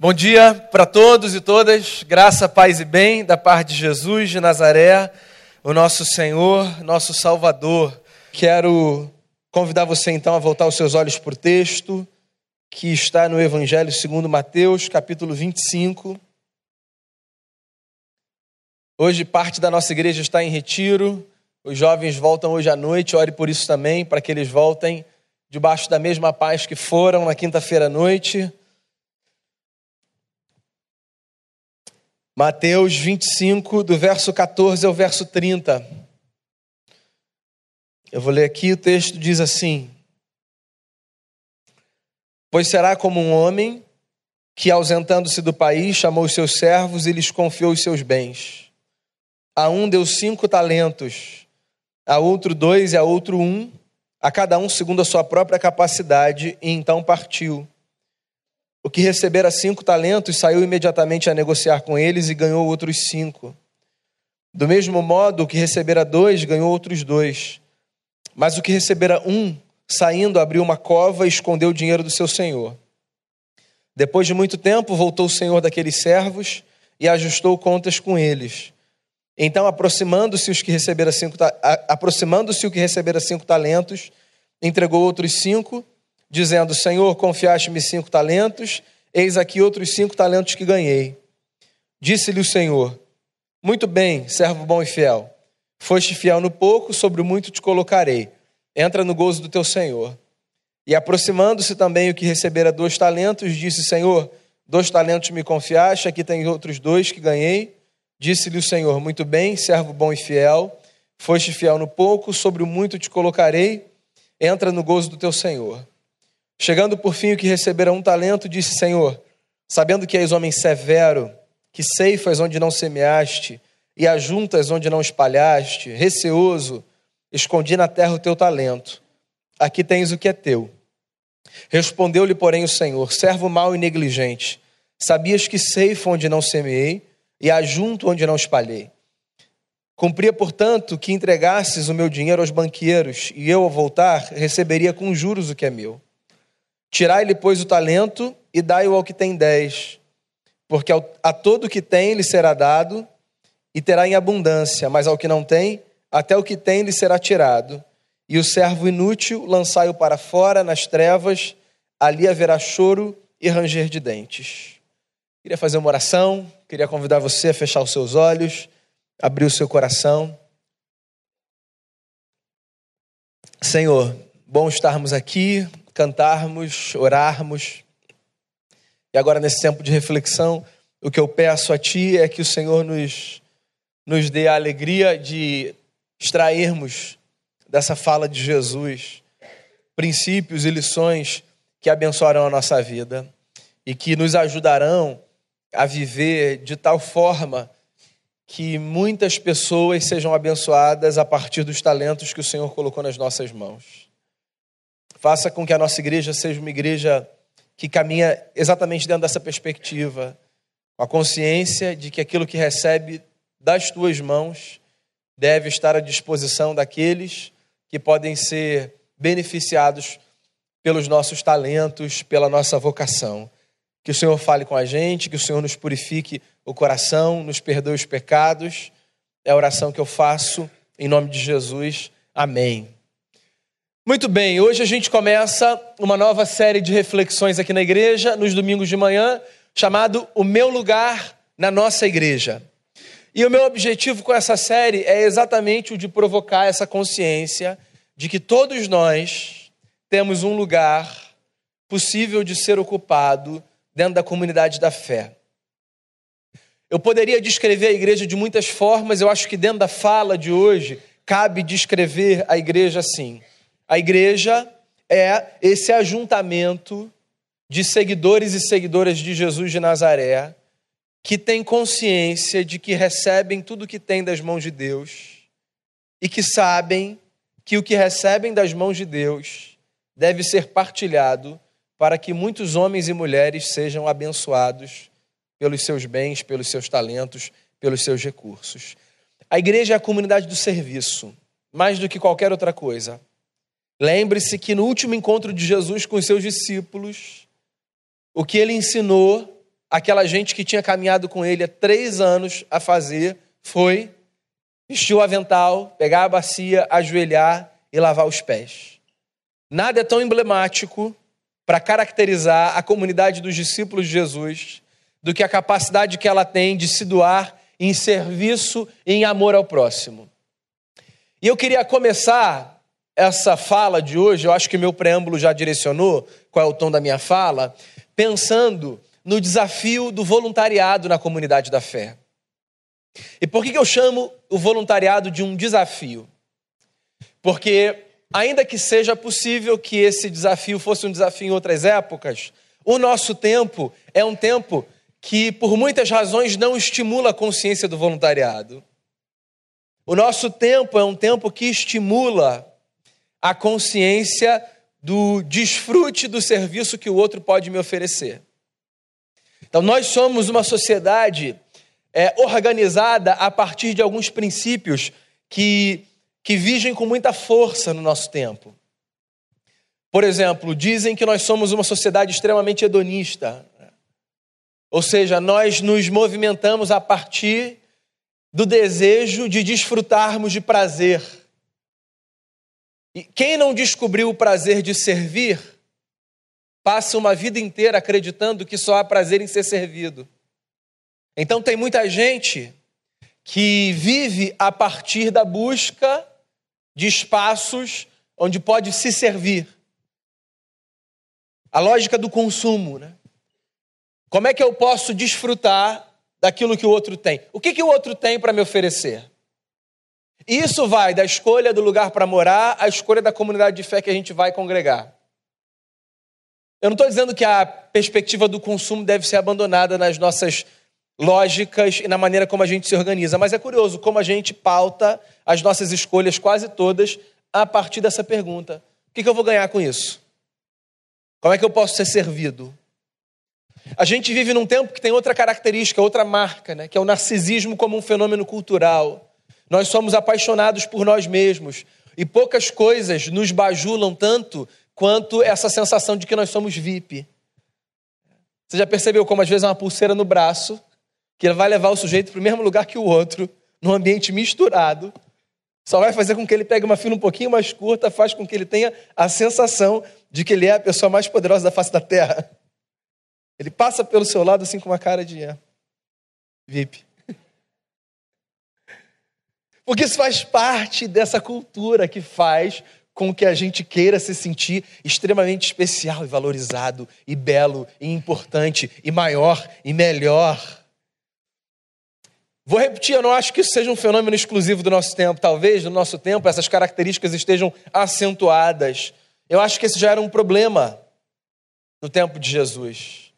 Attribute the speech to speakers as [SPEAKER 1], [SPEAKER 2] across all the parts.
[SPEAKER 1] Bom dia para todos e todas, graça, paz e bem da parte de Jesus de Nazaré, o nosso Senhor, nosso Salvador. Quero convidar você então a voltar os seus olhos para o texto que está no Evangelho segundo Mateus, capítulo 25. Hoje parte da nossa igreja está em retiro, os jovens voltam hoje à noite, ore por isso também, para que eles voltem debaixo da mesma paz que foram na quinta-feira à noite Mateus 25, do verso 14 ao verso 30. Eu vou ler aqui, o texto diz assim: Pois será como um homem que, ausentando-se do país, chamou os seus servos e lhes confiou os seus bens. A um deu cinco talentos, a outro dois e a outro um, a cada um segundo a sua própria capacidade, e então partiu. O que recebera cinco talentos saiu imediatamente a negociar com eles e ganhou outros cinco. Do mesmo modo, o que recebera dois ganhou outros dois. Mas o que recebera um, saindo, abriu uma cova e escondeu o dinheiro do seu senhor. Depois de muito tempo, voltou o senhor daqueles servos e ajustou contas com eles. Então, aproximando-se os que receberam cinco, aproximando-se o que recebera cinco talentos, entregou outros cinco dizendo: Senhor, confiaste-me cinco talentos, eis aqui outros cinco talentos que ganhei. Disse-lhe o Senhor: Muito bem, servo bom e fiel. Foste fiel no pouco, sobre o muito te colocarei. Entra no gozo do teu Senhor. E aproximando-se também o que recebera dois talentos, disse: Senhor, dois talentos me confiaste, aqui tem outros dois que ganhei. Disse-lhe o Senhor: Muito bem, servo bom e fiel. Foste fiel no pouco, sobre o muito te colocarei. Entra no gozo do teu Senhor. Chegando por fim o que recebera um talento, disse: Senhor, sabendo que és homem severo, que ceifas onde não semeaste e ajuntas onde não espalhaste, receoso, escondi na terra o teu talento. Aqui tens o que é teu. Respondeu-lhe, porém, o Senhor: Servo mau e negligente, sabias que ceifo onde não semeei e ajunto onde não espalhei. Cumpria, portanto, que entregasses o meu dinheiro aos banqueiros, e eu, ao voltar, receberia com juros o que é meu. Tirai-lhe, pois, o talento e dai-o ao que tem dez, porque a todo que tem lhe será dado e terá em abundância, mas ao que não tem, até o que tem lhe será tirado. E o servo inútil lançai-o para fora nas trevas, ali haverá choro e ranger de dentes. Queria fazer uma oração, queria convidar você a fechar os seus olhos, abrir o seu coração. Senhor, bom estarmos aqui cantarmos, orarmos. E agora, nesse tempo de reflexão, o que eu peço a Ti é que o Senhor nos, nos dê a alegria de extrairmos dessa fala de Jesus princípios e lições que abençoarão a nossa vida e que nos ajudarão a viver de tal forma que muitas pessoas sejam abençoadas a partir dos talentos que o Senhor colocou nas nossas mãos. Faça com que a nossa igreja seja uma igreja que caminha exatamente dentro dessa perspectiva, com a consciência de que aquilo que recebe das tuas mãos deve estar à disposição daqueles que podem ser beneficiados pelos nossos talentos, pela nossa vocação. Que o Senhor fale com a gente, que o Senhor nos purifique o coração, nos perdoe os pecados. É a oração que eu faço em nome de Jesus. Amém. Muito bem, hoje a gente começa uma nova série de reflexões aqui na igreja, nos domingos de manhã, chamado O Meu Lugar na Nossa Igreja. E o meu objetivo com essa série é exatamente o de provocar essa consciência de que todos nós temos um lugar possível de ser ocupado dentro da comunidade da fé. Eu poderia descrever a igreja de muitas formas, eu acho que dentro da fala de hoje cabe descrever a igreja assim a igreja é esse ajuntamento de seguidores e seguidoras de Jesus de Nazaré que tem consciência de que recebem tudo que tem das mãos de Deus e que sabem que o que recebem das mãos de Deus deve ser partilhado para que muitos homens e mulheres sejam abençoados pelos seus bens, pelos seus talentos, pelos seus recursos. A igreja é a comunidade do serviço, mais do que qualquer outra coisa. Lembre-se que no último encontro de Jesus com os seus discípulos, o que ele ensinou aquela gente que tinha caminhado com ele há três anos a fazer foi vestir o avental, pegar a bacia, ajoelhar e lavar os pés. Nada é tão emblemático para caracterizar a comunidade dos discípulos de Jesus do que a capacidade que ela tem de se doar em serviço e em amor ao próximo. E eu queria começar essa fala de hoje, eu acho que meu preâmbulo já direcionou qual é o tom da minha fala, pensando no desafio do voluntariado na comunidade da fé. E por que eu chamo o voluntariado de um desafio? Porque, ainda que seja possível que esse desafio fosse um desafio em outras épocas, o nosso tempo é um tempo que, por muitas razões, não estimula a consciência do voluntariado. O nosso tempo é um tempo que estimula a consciência do desfrute do serviço que o outro pode me oferecer. Então, nós somos uma sociedade é, organizada a partir de alguns princípios que, que vigem com muita força no nosso tempo. Por exemplo, dizem que nós somos uma sociedade extremamente hedonista. Ou seja, nós nos movimentamos a partir do desejo de desfrutarmos de prazer. E quem não descobriu o prazer de servir, passa uma vida inteira acreditando que só há prazer em ser servido. Então tem muita gente que vive a partir da busca de espaços onde pode se servir. A lógica do consumo, né? Como é que eu posso desfrutar daquilo que o outro tem? O que, que o outro tem para me oferecer? Isso vai da escolha do lugar para morar à escolha da comunidade de fé que a gente vai congregar. Eu não estou dizendo que a perspectiva do consumo deve ser abandonada nas nossas lógicas e na maneira como a gente se organiza. Mas é curioso como a gente pauta as nossas escolhas quase todas a partir dessa pergunta: o que, eu vou ganhar com isso? Como é que eu posso ser servido? A gente vive num tempo que tem outra característica, outra marca, né? que é o narcisismo como um fenômeno cultural. Nós somos apaixonados por nós mesmos e poucas coisas nos bajulam tanto quanto essa sensação de que nós somos VIP. Você já percebeu como às vezes uma pulseira no braço que vai levar o sujeito para o mesmo lugar que o outro, num ambiente misturado, só vai fazer com que ele pegue uma fila um pouquinho mais curta, faz com que ele tenha a sensação de que ele é a pessoa mais poderosa da face da terra. Ele passa pelo seu lado assim com uma cara de é, VIP. Porque isso faz parte dessa cultura que faz com que a gente queira se sentir extremamente especial e valorizado, e belo, e importante, e maior, e melhor. Vou repetir, eu não acho que isso seja um fenômeno exclusivo do nosso tempo. Talvez no nosso tempo essas características estejam acentuadas. Eu acho que esse já era um problema no tempo de Jesus.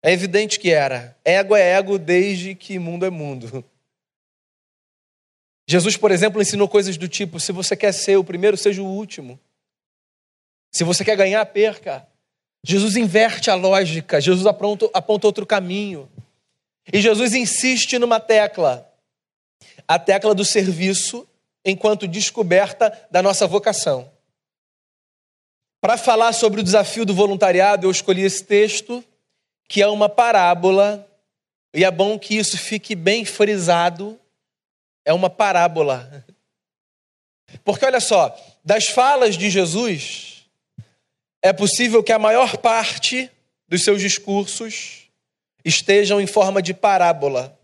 [SPEAKER 1] É evidente que era. Ego é ego desde que mundo é mundo. Jesus, por exemplo, ensinou coisas do tipo: se você quer ser o primeiro, seja o último. Se você quer ganhar, perca. Jesus inverte a lógica, Jesus aponta, aponta outro caminho. E Jesus insiste numa tecla, a tecla do serviço, enquanto descoberta da nossa vocação. Para falar sobre o desafio do voluntariado, eu escolhi esse texto, que é uma parábola, e é bom que isso fique bem frisado: é uma parábola. Porque olha só, das falas de Jesus, é possível que a maior parte dos seus discursos estejam em forma de parábola.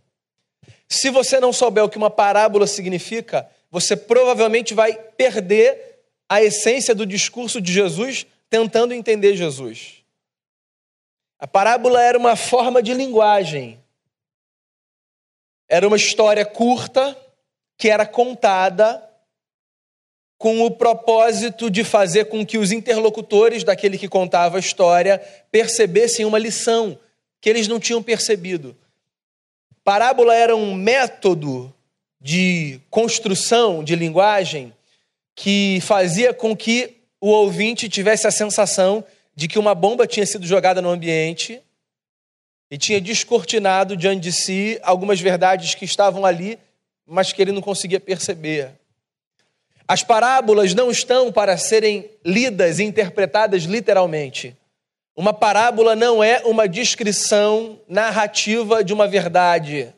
[SPEAKER 1] Se você não souber o que uma parábola significa, você provavelmente vai perder a essência do discurso de Jesus tentando entender Jesus. A parábola era uma forma de linguagem. Era uma história curta que era contada com o propósito de fazer com que os interlocutores daquele que contava a história percebessem uma lição, que eles não tinham percebido. Parábola era um método de construção de linguagem que fazia com que o ouvinte tivesse a sensação de que uma bomba tinha sido jogada no ambiente e tinha descortinado diante de si algumas verdades que estavam ali, mas que ele não conseguia perceber. As parábolas não estão para serem lidas e interpretadas literalmente. Uma parábola não é uma descrição narrativa de uma verdade.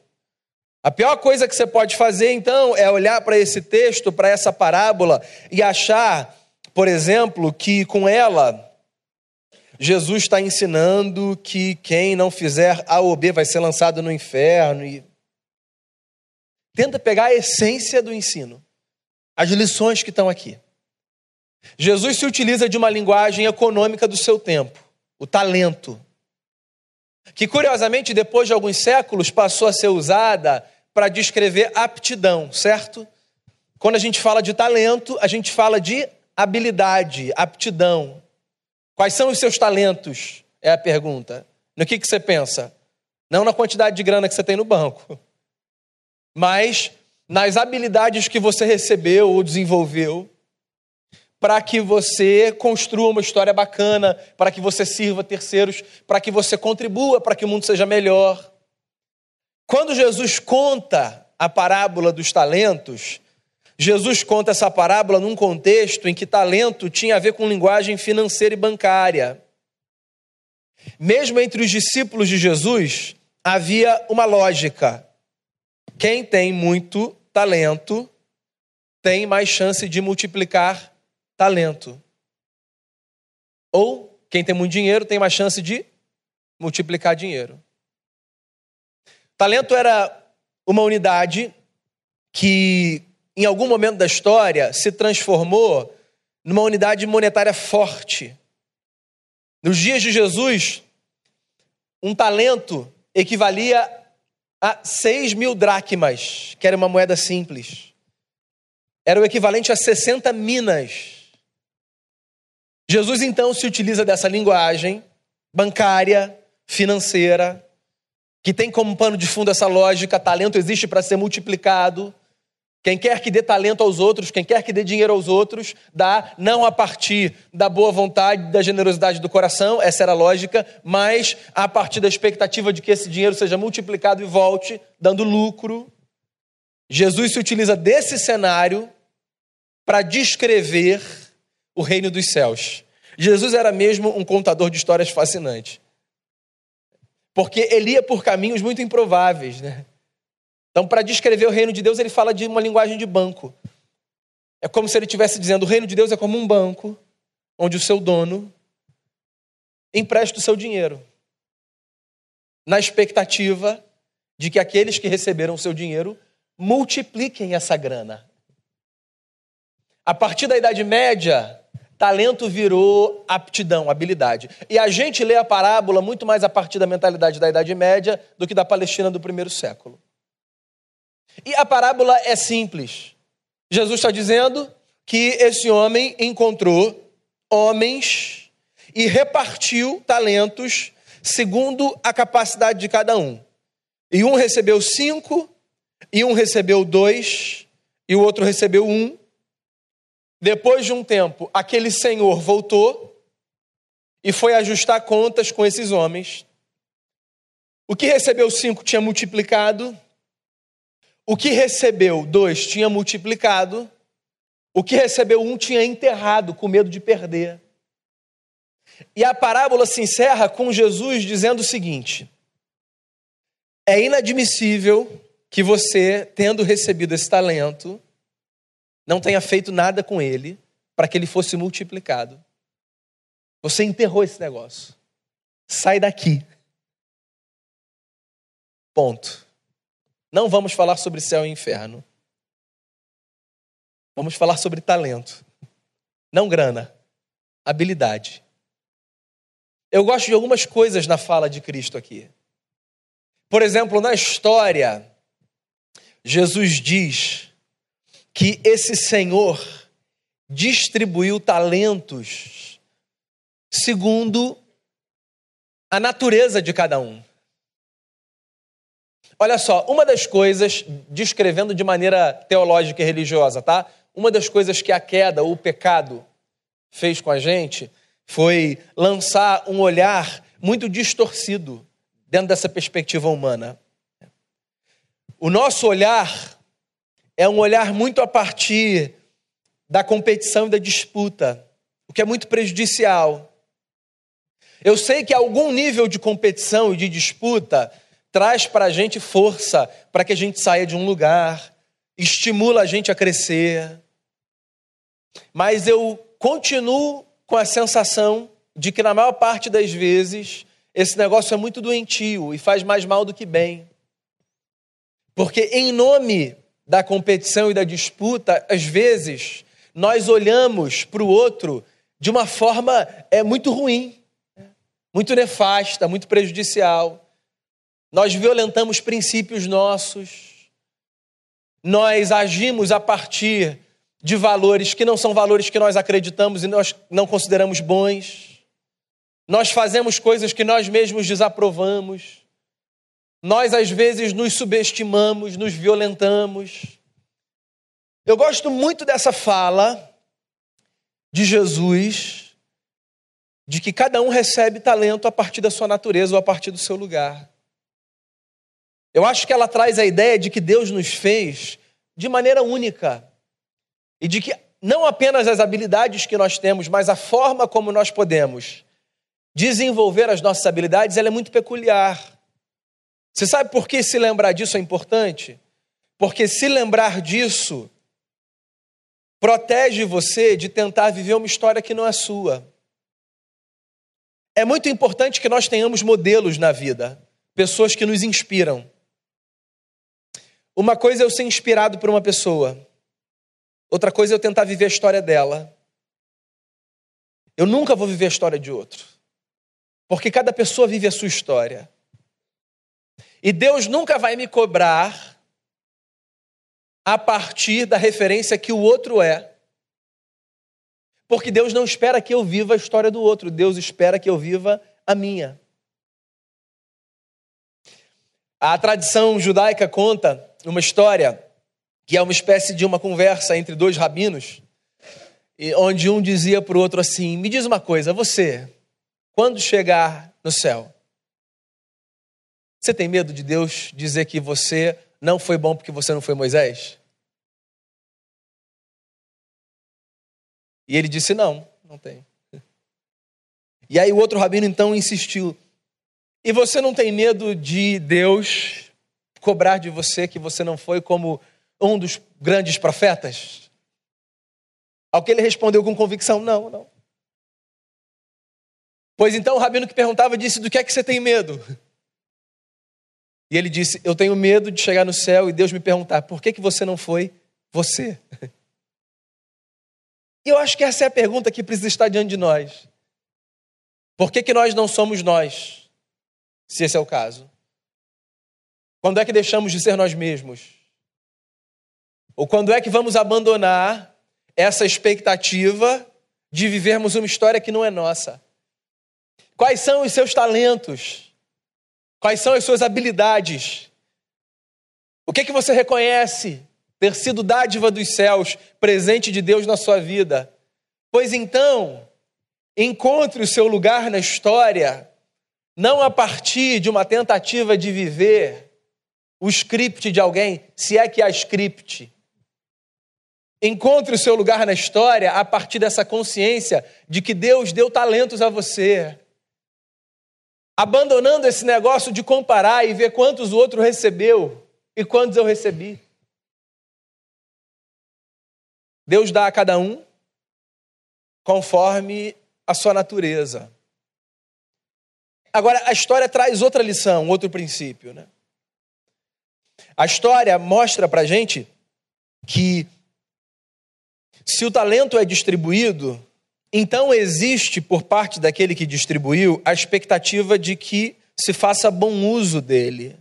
[SPEAKER 1] A pior coisa que você pode fazer, então, é olhar para esse texto, para essa parábola, e achar, por exemplo, que com ela Jesus está ensinando que quem não fizer A ou B vai ser lançado no inferno. E... Tenta pegar a essência do ensino, as lições que estão aqui. Jesus se utiliza de uma linguagem econômica do seu tempo o talento, que curiosamente, depois de alguns séculos, passou a ser usada para descrever aptidão, certo? Quando a gente fala de talento, a gente fala de habilidade, aptidão. Quais são os seus talentos? É a pergunta. No que, que você pensa? Não na quantidade de grana que você tem no banco, mas nas habilidades que você recebeu ou desenvolveu para que você construa uma história bacana, para que você sirva terceiros, para que você contribua para que o mundo seja melhor. Quando Jesus conta a parábola dos talentos, Jesus conta essa parábola num contexto em que talento tinha a ver com linguagem financeira e bancária. Mesmo entre os discípulos de Jesus, havia uma lógica. Quem tem muito talento tem mais chance de multiplicar talento. Ou quem tem muito dinheiro tem mais chance de multiplicar dinheiro. Talento era uma unidade que, em algum momento da história, se transformou numa unidade monetária forte. Nos dias de Jesus, um talento equivalia a 6 mil dracmas, que era uma moeda simples. Era o equivalente a 60 minas Jesus então se utiliza dessa linguagem bancária, financeira, que tem como pano de fundo essa lógica: talento existe para ser multiplicado. Quem quer que dê talento aos outros, quem quer que dê dinheiro aos outros, dá não a partir da boa vontade, da generosidade do coração, essa era a lógica, mas a partir da expectativa de que esse dinheiro seja multiplicado e volte, dando lucro. Jesus se utiliza desse cenário para descrever o reino dos céus. Jesus era mesmo um contador de histórias fascinante. Porque ele ia por caminhos muito improváveis, né? Então, para descrever o reino de Deus, ele fala de uma linguagem de banco. É como se ele estivesse dizendo: o reino de Deus é como um banco, onde o seu dono empresta o seu dinheiro, na expectativa de que aqueles que receberam o seu dinheiro multipliquem essa grana. A partir da Idade Média, talento virou aptidão, habilidade. E a gente lê a parábola muito mais a partir da mentalidade da Idade Média do que da Palestina do primeiro século. E a parábola é simples. Jesus está dizendo que esse homem encontrou homens e repartiu talentos segundo a capacidade de cada um. E um recebeu cinco, e um recebeu dois, e o outro recebeu um, depois de um tempo, aquele senhor voltou e foi ajustar contas com esses homens. O que recebeu cinco tinha multiplicado, o que recebeu dois tinha multiplicado, o que recebeu um tinha enterrado com medo de perder. E a parábola se encerra com Jesus dizendo o seguinte: é inadmissível que você, tendo recebido esse talento, não tenha feito nada com ele para que ele fosse multiplicado. Você enterrou esse negócio. Sai daqui. Ponto. Não vamos falar sobre céu e inferno. Vamos falar sobre talento. Não grana, habilidade. Eu gosto de algumas coisas na fala de Cristo aqui. Por exemplo, na história, Jesus diz que esse Senhor distribuiu talentos segundo a natureza de cada um. Olha só, uma das coisas, descrevendo de maneira teológica e religiosa, tá? Uma das coisas que a queda, o pecado, fez com a gente foi lançar um olhar muito distorcido dentro dessa perspectiva humana. O nosso olhar é um olhar muito a partir da competição e da disputa, o que é muito prejudicial. Eu sei que algum nível de competição e de disputa traz para a gente força para que a gente saia de um lugar, estimula a gente a crescer. Mas eu continuo com a sensação de que, na maior parte das vezes, esse negócio é muito doentio e faz mais mal do que bem. Porque, em nome da competição e da disputa, às vezes, nós olhamos para o outro de uma forma é, muito ruim, muito nefasta, muito prejudicial. Nós violentamos princípios nossos, nós agimos a partir de valores que não são valores que nós acreditamos e nós não consideramos bons. Nós fazemos coisas que nós mesmos desaprovamos. Nós, às vezes, nos subestimamos, nos violentamos. Eu gosto muito dessa fala de Jesus, de que cada um recebe talento a partir da sua natureza ou a partir do seu lugar. Eu acho que ela traz a ideia de que Deus nos fez de maneira única e de que não apenas as habilidades que nós temos, mas a forma como nós podemos desenvolver as nossas habilidades, ela é muito peculiar. Você sabe por que se lembrar disso é importante? Porque se lembrar disso protege você de tentar viver uma história que não é sua. É muito importante que nós tenhamos modelos na vida, pessoas que nos inspiram. Uma coisa é eu ser inspirado por uma pessoa, outra coisa é eu tentar viver a história dela. Eu nunca vou viver a história de outro, porque cada pessoa vive a sua história. E Deus nunca vai me cobrar a partir da referência que o outro é. Porque Deus não espera que eu viva a história do outro, Deus espera que eu viva a minha. A tradição judaica conta uma história que é uma espécie de uma conversa entre dois rabinos, onde um dizia para o outro assim: Me diz uma coisa, você, quando chegar no céu, você tem medo de Deus dizer que você não foi bom porque você não foi Moisés? E ele disse: Não, não tem. E aí o outro rabino então insistiu: E você não tem medo de Deus cobrar de você que você não foi como um dos grandes profetas? Ao que ele respondeu com convicção: Não, não. Pois então o rabino que perguntava disse: Do que é que você tem medo? E ele disse: Eu tenho medo de chegar no céu e Deus me perguntar: Por que, que você não foi você? E eu acho que essa é a pergunta que precisa estar diante de nós. Por que, que nós não somos nós, se esse é o caso? Quando é que deixamos de ser nós mesmos? Ou quando é que vamos abandonar essa expectativa de vivermos uma história que não é nossa? Quais são os seus talentos? Quais são as suas habilidades? O que é que você reconhece ter sido dádiva dos céus, presente de Deus na sua vida? Pois então, encontre o seu lugar na história, não a partir de uma tentativa de viver o script de alguém, se é que há script. Encontre o seu lugar na história a partir dessa consciência de que Deus deu talentos a você. Abandonando esse negócio de comparar e ver quantos o outro recebeu e quantos eu recebi. Deus dá a cada um conforme a sua natureza. Agora, a história traz outra lição, outro princípio. Né? A história mostra para gente que se o talento é distribuído, então existe por parte daquele que distribuiu a expectativa de que se faça bom uso dele.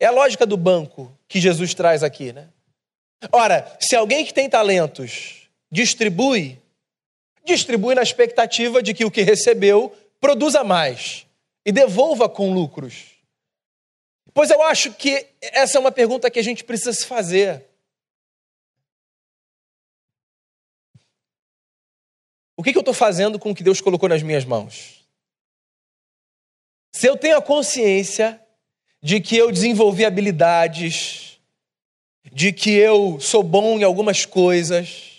[SPEAKER 1] É a lógica do banco que Jesus traz aqui, né? Ora, se alguém que tem talentos distribui, distribui na expectativa de que o que recebeu produza mais e devolva com lucros. Pois eu acho que essa é uma pergunta que a gente precisa se fazer. O que, eu estou fazendo com o que Deus colocou nas minhas mãos? Se eu tenho a consciência de que eu desenvolvi habilidades, de que eu sou bom em algumas coisas,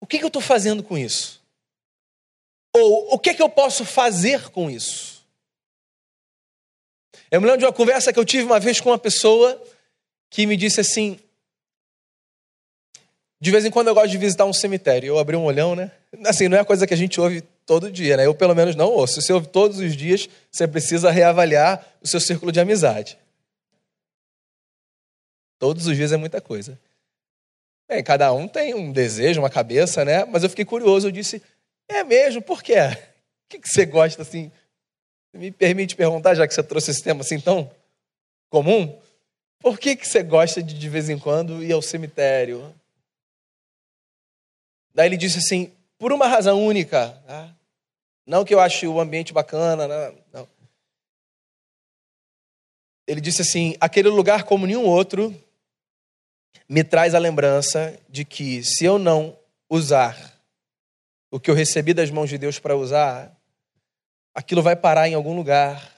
[SPEAKER 1] o que, que eu estou fazendo com isso? Ou o que, que eu posso fazer com isso? Eu me lembro de uma conversa que eu tive uma vez com uma pessoa que me disse assim: de vez em quando eu gosto de visitar um cemitério. Eu abri um olhão, né? Assim, não é coisa que a gente ouve todo dia, né? Eu pelo menos não ouço. Se você ouve todos os dias, você precisa reavaliar o seu círculo de amizade. Todos os dias é muita coisa. Bem, cada um tem um desejo, uma cabeça, né? Mas eu fiquei curioso, eu disse, é mesmo, por quê? O que você gosta assim? Me permite perguntar, já que você trouxe esse tema assim tão comum, por que, que você gosta de de vez em quando ir ao cemitério? Daí ele disse assim, por uma razão única, tá? não que eu ache o ambiente bacana, não, não. Ele disse assim, aquele lugar como nenhum outro me traz a lembrança de que se eu não usar o que eu recebi das mãos de Deus para usar, aquilo vai parar em algum lugar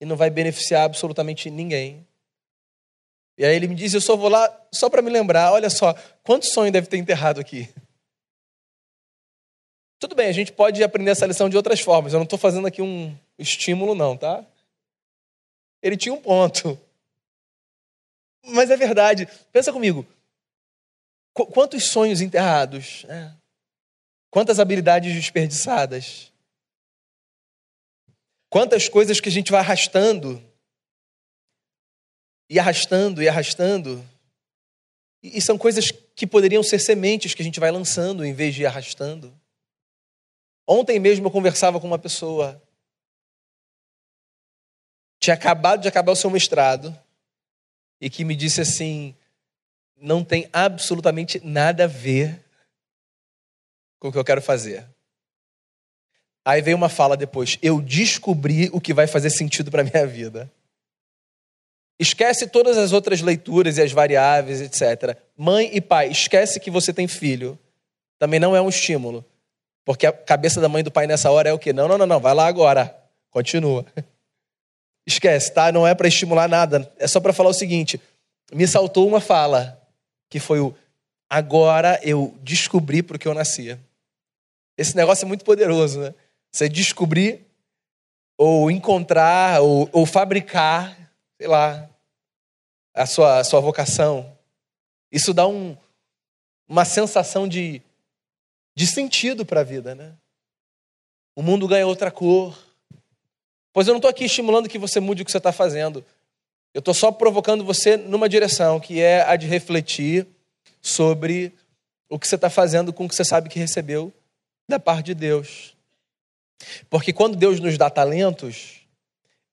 [SPEAKER 1] e não vai beneficiar absolutamente ninguém. E aí ele me diz: Eu só vou lá só para me lembrar. Olha só, quantos sonhos deve ter enterrado aqui? Tudo bem, a gente pode aprender essa lição de outras formas. Eu não estou fazendo aqui um estímulo, não, tá? Ele tinha um ponto. Mas é verdade. Pensa comigo. Qu quantos sonhos enterrados? Né? Quantas habilidades desperdiçadas? Quantas coisas que a gente vai arrastando e arrastando e arrastando. E são coisas que poderiam ser sementes que a gente vai lançando em vez de ir arrastando. Ontem mesmo eu conversava com uma pessoa. Tinha acabado de acabar o seu mestrado e que me disse assim: não tem absolutamente nada a ver com o que eu quero fazer. Aí veio uma fala depois: eu descobri o que vai fazer sentido para minha vida. Esquece todas as outras leituras e as variáveis, etc. Mãe e pai, esquece que você tem filho. Também não é um estímulo. Porque a cabeça da mãe e do pai nessa hora é o quê? Não, não, não, não, vai lá agora. Continua. Esquece, tá? Não é para estimular nada. É só para falar o seguinte: me saltou uma fala, que foi o agora eu descobri por que eu nascia. Esse negócio é muito poderoso, né? Você descobrir, ou encontrar, ou, ou fabricar, sei lá, a sua, a sua vocação. Isso dá um, uma sensação de, de sentido para a vida, né? O mundo ganha outra cor. Pois eu não estou aqui estimulando que você mude o que você está fazendo. Eu estou só provocando você numa direção, que é a de refletir sobre o que você está fazendo com o que você sabe que recebeu da parte de Deus. Porque quando Deus nos dá talentos,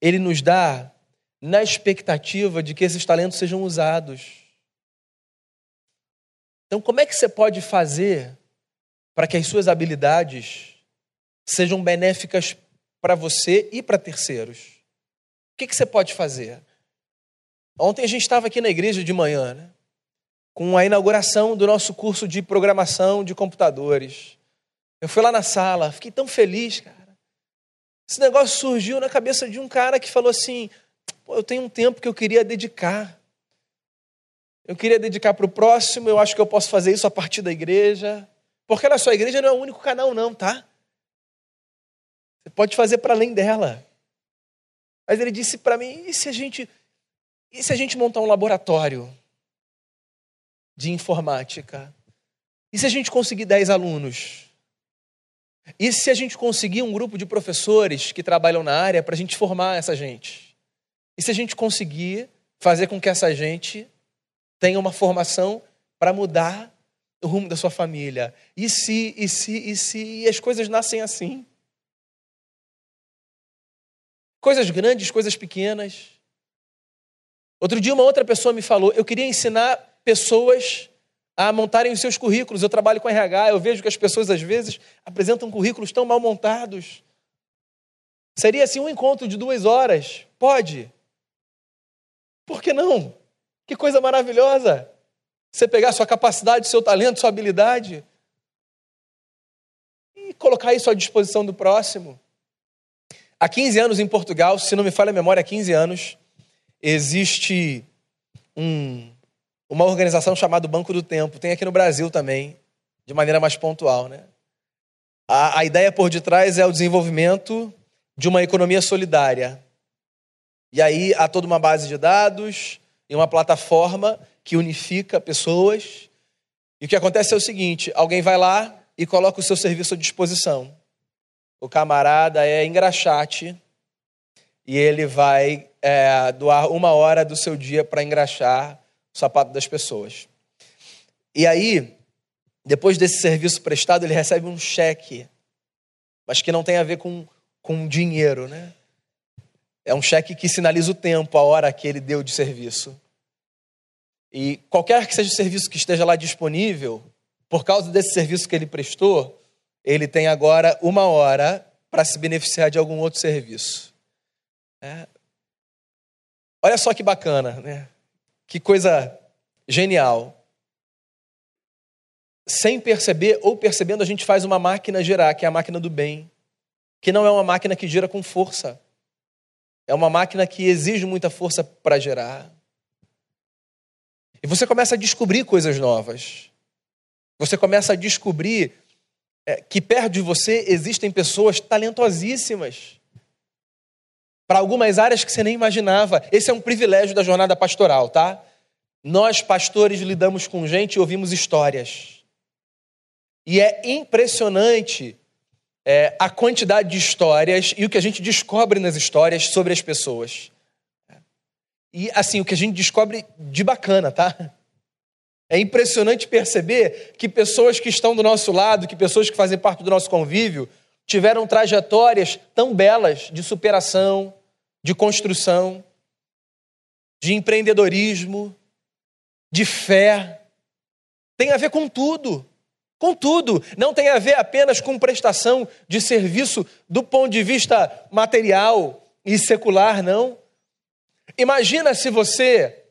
[SPEAKER 1] Ele nos dá na expectativa de que esses talentos sejam usados. Então, como é que você pode fazer para que as suas habilidades sejam benéficas para você e para terceiros? O que, que você pode fazer? Ontem a gente estava aqui na igreja de manhã, né? com a inauguração do nosso curso de programação de computadores. Eu fui lá na sala, fiquei tão feliz, cara. Esse negócio surgiu na cabeça de um cara que falou assim: eu tenho um tempo que eu queria dedicar. Eu queria dedicar para o próximo, eu acho que eu posso fazer isso a partir da igreja. Porque olha só, a igreja não é o único canal, não, tá? Você pode fazer para além dela. Mas ele disse para mim: e se a gente, e se a gente montar um laboratório de informática? E se a gente conseguir 10 alunos? E se a gente conseguir um grupo de professores que trabalham na área para a gente formar essa gente? E se a gente conseguir fazer com que essa gente tenha uma formação para mudar o rumo da sua família? E se, e se, e se e as coisas nascem assim? Coisas grandes, coisas pequenas. Outro dia, uma outra pessoa me falou: eu queria ensinar pessoas a montarem os seus currículos. Eu trabalho com RH, eu vejo que as pessoas às vezes apresentam currículos tão mal montados. Seria assim um encontro de duas horas? Pode. Por que não? Que coisa maravilhosa! Você pegar sua capacidade, seu talento, sua habilidade e colocar isso à disposição do próximo. Há 15 anos em Portugal, se não me falha a memória, há 15 anos, existe um, uma organização chamada Banco do Tempo. Tem aqui no Brasil também, de maneira mais pontual. Né? A, a ideia por detrás é o desenvolvimento de uma economia solidária. E aí há toda uma base de dados e uma plataforma que unifica pessoas. E o que acontece é o seguinte: alguém vai lá e coloca o seu serviço à disposição. O camarada é engraxate e ele vai é, doar uma hora do seu dia para engraxar sapato das pessoas. E aí, depois desse serviço prestado, ele recebe um cheque, mas que não tem a ver com, com dinheiro, né? É um cheque que sinaliza o tempo, a hora que ele deu de serviço. E qualquer que seja o serviço que esteja lá disponível, por causa desse serviço que ele prestou, ele tem agora uma hora para se beneficiar de algum outro serviço. É. Olha só que bacana, né? Que coisa genial. Sem perceber ou percebendo, a gente faz uma máquina girar, que é a máquina do bem, que não é uma máquina que gira com força. É uma máquina que exige muita força para gerar. E você começa a descobrir coisas novas. Você começa a descobrir é, que perto de você existem pessoas talentosíssimas para algumas áreas que você nem imaginava. Esse é um privilégio da jornada pastoral, tá? Nós, pastores, lidamos com gente e ouvimos histórias. E é impressionante é, a quantidade de histórias e o que a gente descobre nas histórias sobre as pessoas. E assim, o que a gente descobre de bacana, tá? É impressionante perceber que pessoas que estão do nosso lado, que pessoas que fazem parte do nosso convívio, tiveram trajetórias tão belas de superação, de construção, de empreendedorismo, de fé. Tem a ver com tudo. Com tudo. Não tem a ver apenas com prestação de serviço do ponto de vista material e secular, não. Imagina se você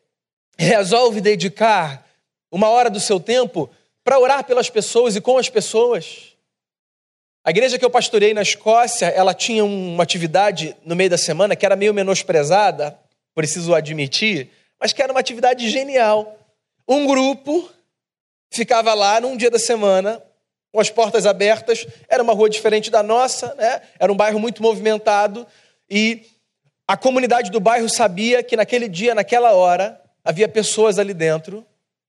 [SPEAKER 1] resolve dedicar uma hora do seu tempo para orar pelas pessoas e com as pessoas. A igreja que eu pastorei na Escócia, ela tinha uma atividade no meio da semana que era meio menosprezada, preciso admitir, mas que era uma atividade genial. Um grupo ficava lá num dia da semana, com as portas abertas, era uma rua diferente da nossa, né? era um bairro muito movimentado, e a comunidade do bairro sabia que naquele dia, naquela hora, havia pessoas ali dentro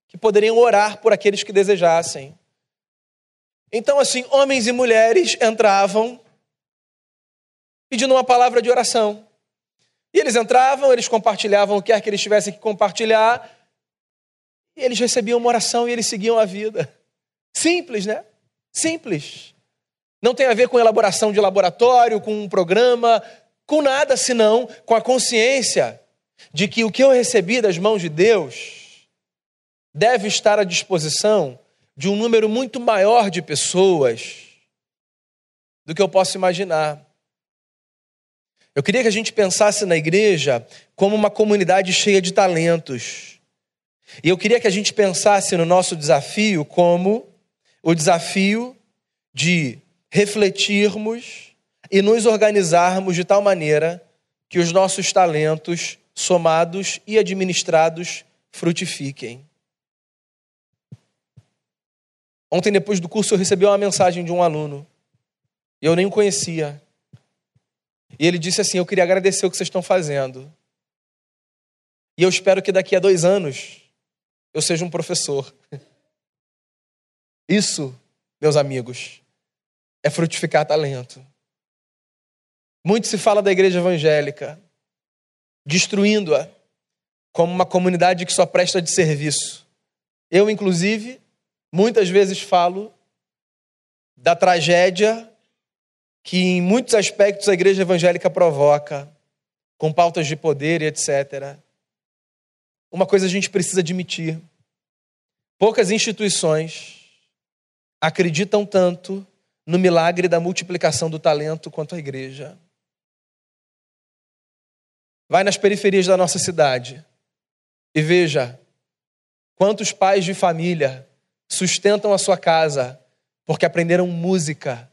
[SPEAKER 1] que poderiam orar por aqueles que desejassem. Então, assim, homens e mulheres entravam pedindo uma palavra de oração. E eles entravam, eles compartilhavam o que quer que eles tivessem que compartilhar, e eles recebiam uma oração e eles seguiam a vida. Simples, né? Simples. Não tem a ver com elaboração de laboratório, com um programa, com nada senão com a consciência de que o que eu recebi das mãos de Deus deve estar à disposição de um número muito maior de pessoas do que eu posso imaginar. Eu queria que a gente pensasse na igreja como uma comunidade cheia de talentos. E eu queria que a gente pensasse no nosso desafio como o desafio de refletirmos e nos organizarmos de tal maneira que os nossos talentos, somados e administrados, frutifiquem. Ontem, depois do curso, eu recebi uma mensagem de um aluno. E eu nem o conhecia. E ele disse assim: Eu queria agradecer o que vocês estão fazendo. E eu espero que daqui a dois anos eu seja um professor. Isso, meus amigos, é frutificar talento. Muito se fala da igreja evangélica, destruindo-a como uma comunidade que só presta de serviço. Eu, inclusive, muitas vezes falo da tragédia que, em muitos aspectos, a igreja evangélica provoca, com pautas de poder e etc. Uma coisa a gente precisa admitir: poucas instituições acreditam tanto no milagre da multiplicação do talento quanto a igreja. Vai nas periferias da nossa cidade e veja quantos pais de família sustentam a sua casa porque aprenderam música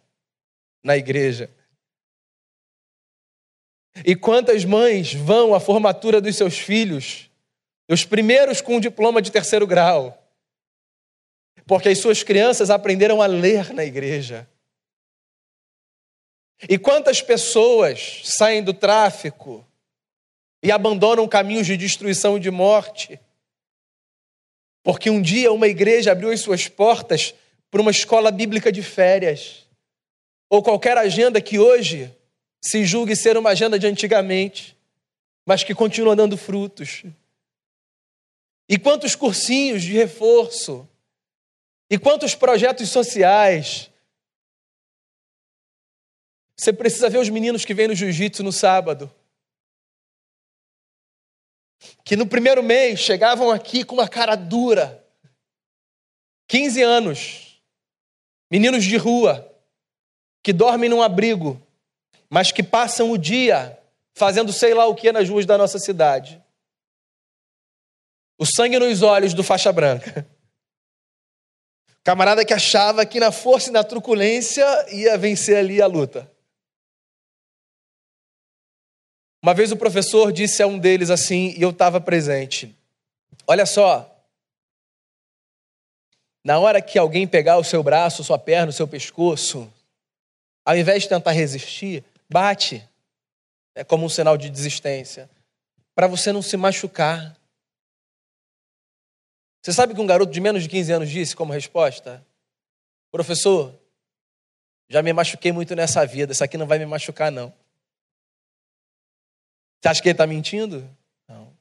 [SPEAKER 1] na igreja. E quantas mães vão à formatura dos seus filhos, os primeiros com um diploma de terceiro grau, porque as suas crianças aprenderam a ler na igreja. E quantas pessoas saem do tráfico e abandonam caminhos de destruição e de morte? Porque um dia uma igreja abriu as suas portas para uma escola bíblica de férias, ou qualquer agenda que hoje se julgue ser uma agenda de antigamente, mas que continua dando frutos. E quantos cursinhos de reforço, e quantos projetos sociais. Você precisa ver os meninos que vêm no jiu-jitsu no sábado. Que no primeiro mês chegavam aqui com uma cara dura. 15 anos. Meninos de rua. Que dormem num abrigo. Mas que passam o dia fazendo sei lá o que nas ruas da nossa cidade. O sangue nos olhos do faixa branca. Camarada que achava que na força e na truculência ia vencer ali a luta. Uma vez o professor disse a um deles assim, e eu estava presente: Olha só, na hora que alguém pegar o seu braço, sua perna, o seu pescoço, ao invés de tentar resistir, bate. É como um sinal de desistência. Para você não se machucar. Você sabe que um garoto de menos de 15 anos disse como resposta? Professor, já me machuquei muito nessa vida, isso aqui não vai me machucar, não. Você acha que ele está mentindo? Não.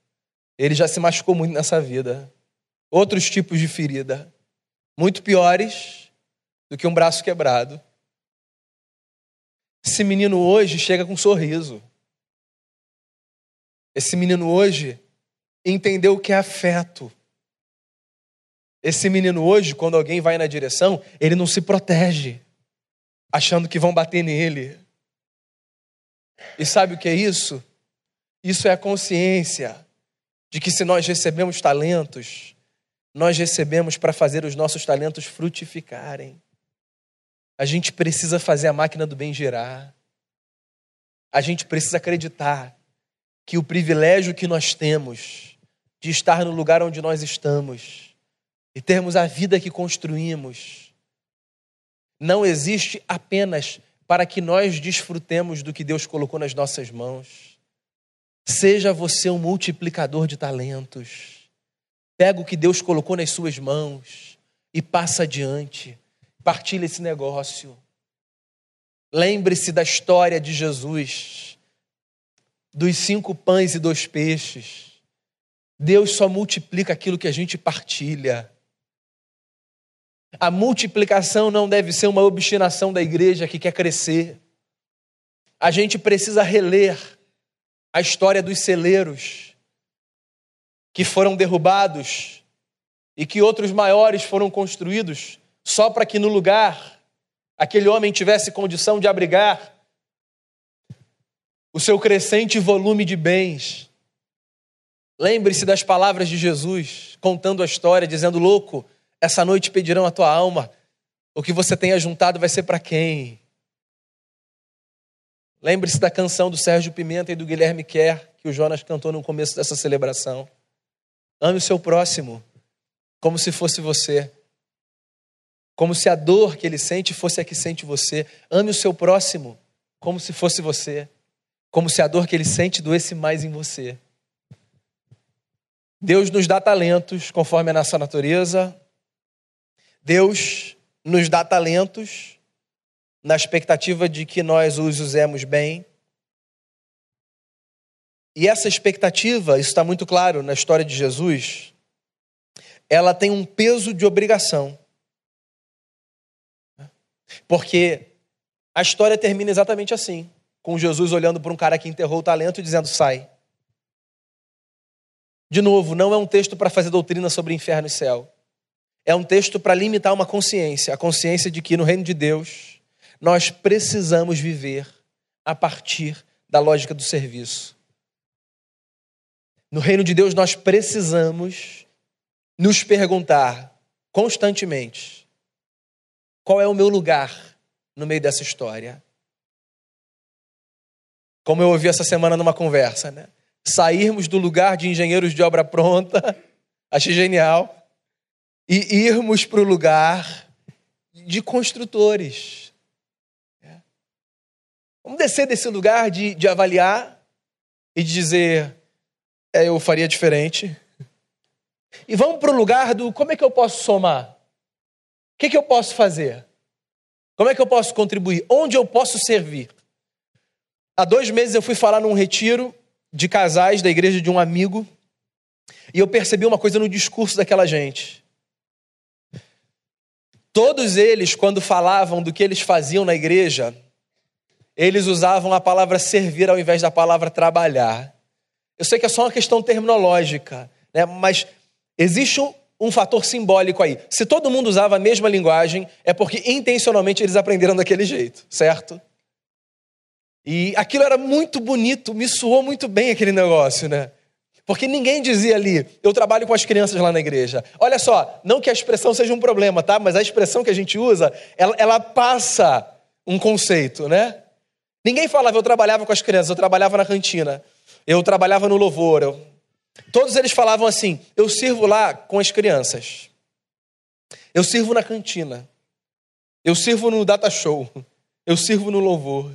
[SPEAKER 1] Ele já se machucou muito nessa vida. Outros tipos de ferida, muito piores do que um braço quebrado. Esse menino hoje chega com um sorriso. Esse menino hoje entendeu o que é afeto. Esse menino hoje, quando alguém vai na direção, ele não se protege, achando que vão bater nele. E sabe o que é isso? Isso é a consciência de que se nós recebemos talentos, nós recebemos para fazer os nossos talentos frutificarem. A gente precisa fazer a máquina do bem girar. A gente precisa acreditar que o privilégio que nós temos de estar no lugar onde nós estamos e termos a vida que construímos, não existe apenas para que nós desfrutemos do que Deus colocou nas nossas mãos. Seja você um multiplicador de talentos. Pega o que Deus colocou nas suas mãos e passa adiante. Partilha esse negócio. Lembre-se da história de Jesus, dos cinco pães e dois peixes. Deus só multiplica aquilo que a gente partilha. A multiplicação não deve ser uma obstinação da igreja que quer crescer. A gente precisa reler a história dos celeiros que foram derrubados e que outros maiores foram construídos só para que no lugar aquele homem tivesse condição de abrigar o seu crescente volume de bens. Lembre-se das palavras de Jesus contando a história, dizendo: Louco, essa noite pedirão a tua alma. O que você tenha juntado vai ser para quem? Lembre-se da canção do Sérgio Pimenta e do Guilherme Kerr, que o Jonas cantou no começo dessa celebração. Ame o seu próximo como se fosse você. Como se a dor que ele sente fosse a que sente você. Ame o seu próximo como se fosse você. Como se a dor que ele sente doesse mais em você. Deus nos dá talentos conforme a nossa natureza, Deus nos dá talentos na expectativa de que nós os usemos bem. E essa expectativa, isso está muito claro na história de Jesus, ela tem um peso de obrigação. Porque a história termina exatamente assim, com Jesus olhando para um cara que enterrou o talento e dizendo: sai. De novo, não é um texto para fazer doutrina sobre inferno e céu é um texto para limitar uma consciência, a consciência de que no reino de Deus nós precisamos viver a partir da lógica do serviço. No reino de Deus nós precisamos nos perguntar constantemente: qual é o meu lugar no meio dessa história? Como eu ouvi essa semana numa conversa, né? Sairmos do lugar de engenheiros de obra pronta, achei genial e irmos para o lugar de construtores. Vamos descer desse lugar de, de avaliar e de dizer, é, eu faria diferente. E vamos para o lugar do como é que eu posso somar? O que, que eu posso fazer? Como é que eu posso contribuir? Onde eu posso servir? Há dois meses eu fui falar num retiro de casais da igreja de um amigo e eu percebi uma coisa no discurso daquela gente. Todos eles, quando falavam do que eles faziam na igreja, eles usavam a palavra servir ao invés da palavra trabalhar. Eu sei que é só uma questão terminológica, né? mas existe um, um fator simbólico aí. Se todo mundo usava a mesma linguagem, é porque intencionalmente eles aprenderam daquele jeito, certo? E aquilo era muito bonito, me soou muito bem aquele negócio, né? Porque ninguém dizia ali, eu trabalho com as crianças lá na igreja. Olha só, não que a expressão seja um problema, tá? Mas a expressão que a gente usa, ela, ela passa um conceito, né? Ninguém falava, eu trabalhava com as crianças, eu trabalhava na cantina, eu trabalhava no louvor. Eu... Todos eles falavam assim: eu sirvo lá com as crianças, eu sirvo na cantina, eu sirvo no data show, eu sirvo no louvor.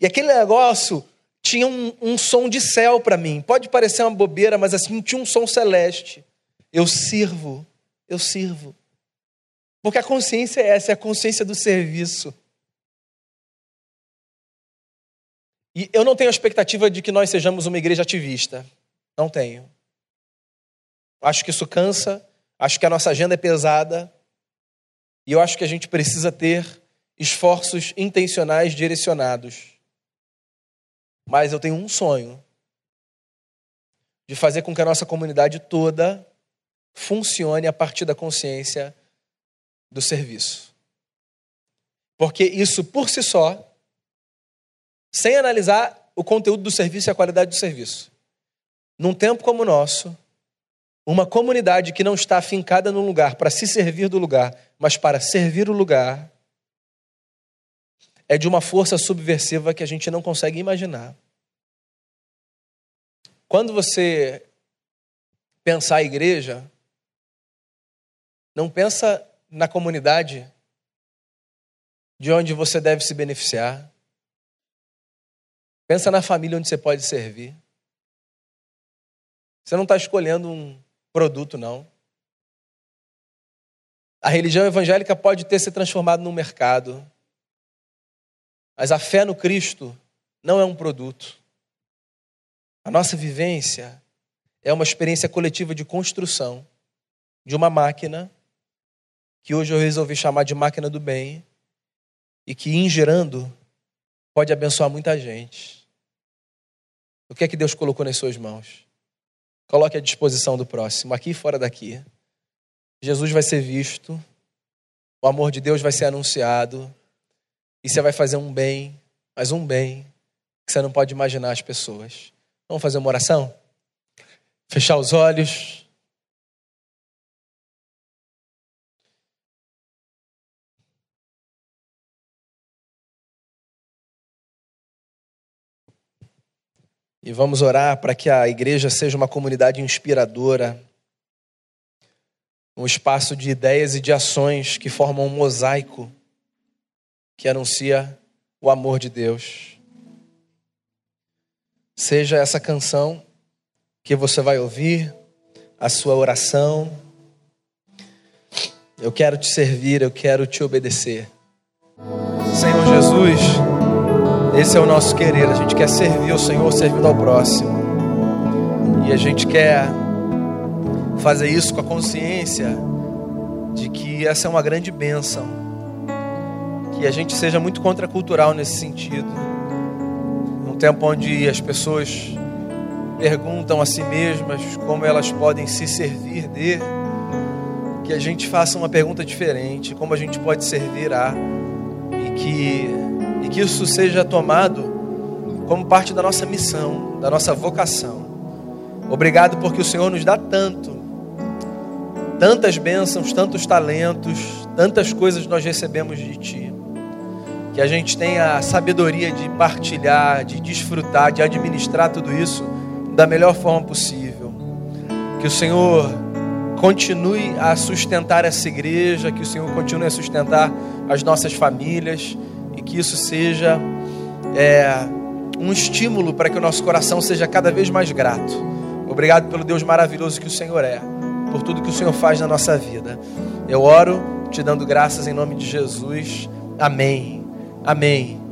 [SPEAKER 1] E aquele negócio tinha um, um som de céu para mim. Pode parecer uma bobeira, mas assim, tinha um som celeste. Eu sirvo, eu sirvo. Porque a consciência é essa, é a consciência do serviço. E eu não tenho a expectativa de que nós sejamos uma igreja ativista. Não tenho. Acho que isso cansa, acho que a nossa agenda é pesada. E eu acho que a gente precisa ter esforços intencionais direcionados. Mas eu tenho um sonho de fazer com que a nossa comunidade toda funcione a partir da consciência do serviço. Porque isso por si só sem analisar o conteúdo do serviço e a qualidade do serviço. Num tempo como o nosso, uma comunidade que não está afincada num lugar para se servir do lugar, mas para servir o lugar, é de uma força subversiva que a gente não consegue imaginar. Quando você pensar a igreja, não pensa na comunidade de onde você deve se beneficiar. Pensa na família onde você pode servir. Você não está escolhendo um produto, não. A religião evangélica pode ter se transformado num mercado, mas a fé no Cristo não é um produto. A nossa vivência é uma experiência coletiva de construção de uma máquina que hoje eu resolvi chamar de máquina do bem e que, em gerando, pode abençoar muita gente. O que é que Deus colocou nas suas mãos? Coloque à disposição do próximo, aqui e fora daqui. Jesus vai ser visto, o amor de Deus vai ser anunciado, e você vai fazer um bem, mas um bem que você não pode imaginar as pessoas. Vamos fazer uma oração? Fechar os olhos. E vamos orar para que a igreja seja uma comunidade inspiradora, um espaço de ideias e de ações que formam um mosaico que anuncia o amor de Deus. Seja essa canção que você vai ouvir, a sua oração. Eu quero te servir, eu quero te obedecer. Senhor Jesus, esse é o nosso querer. A gente quer servir ao Senhor servindo ao próximo. E a gente quer fazer isso com a consciência de que essa é uma grande bênção. Que a gente seja muito contracultural nesse sentido. Num tempo onde as pessoas perguntam a si mesmas como elas podem se servir de, que a gente faça uma pergunta diferente, como a gente pode servir a, e que e que isso seja tomado como parte da nossa missão, da nossa vocação. Obrigado porque o Senhor nos dá tanto, tantas bênçãos, tantos talentos, tantas coisas nós recebemos de Ti. Que a gente tenha a sabedoria de partilhar, de desfrutar, de administrar tudo isso da melhor forma possível. Que o Senhor continue a sustentar essa igreja, que o Senhor continue a sustentar as nossas famílias e que isso seja é, um estímulo para que o nosso coração seja cada vez mais grato. Obrigado pelo Deus maravilhoso que o Senhor é, por tudo que o Senhor faz na nossa vida. Eu oro te dando graças em nome de Jesus. Amém. Amém.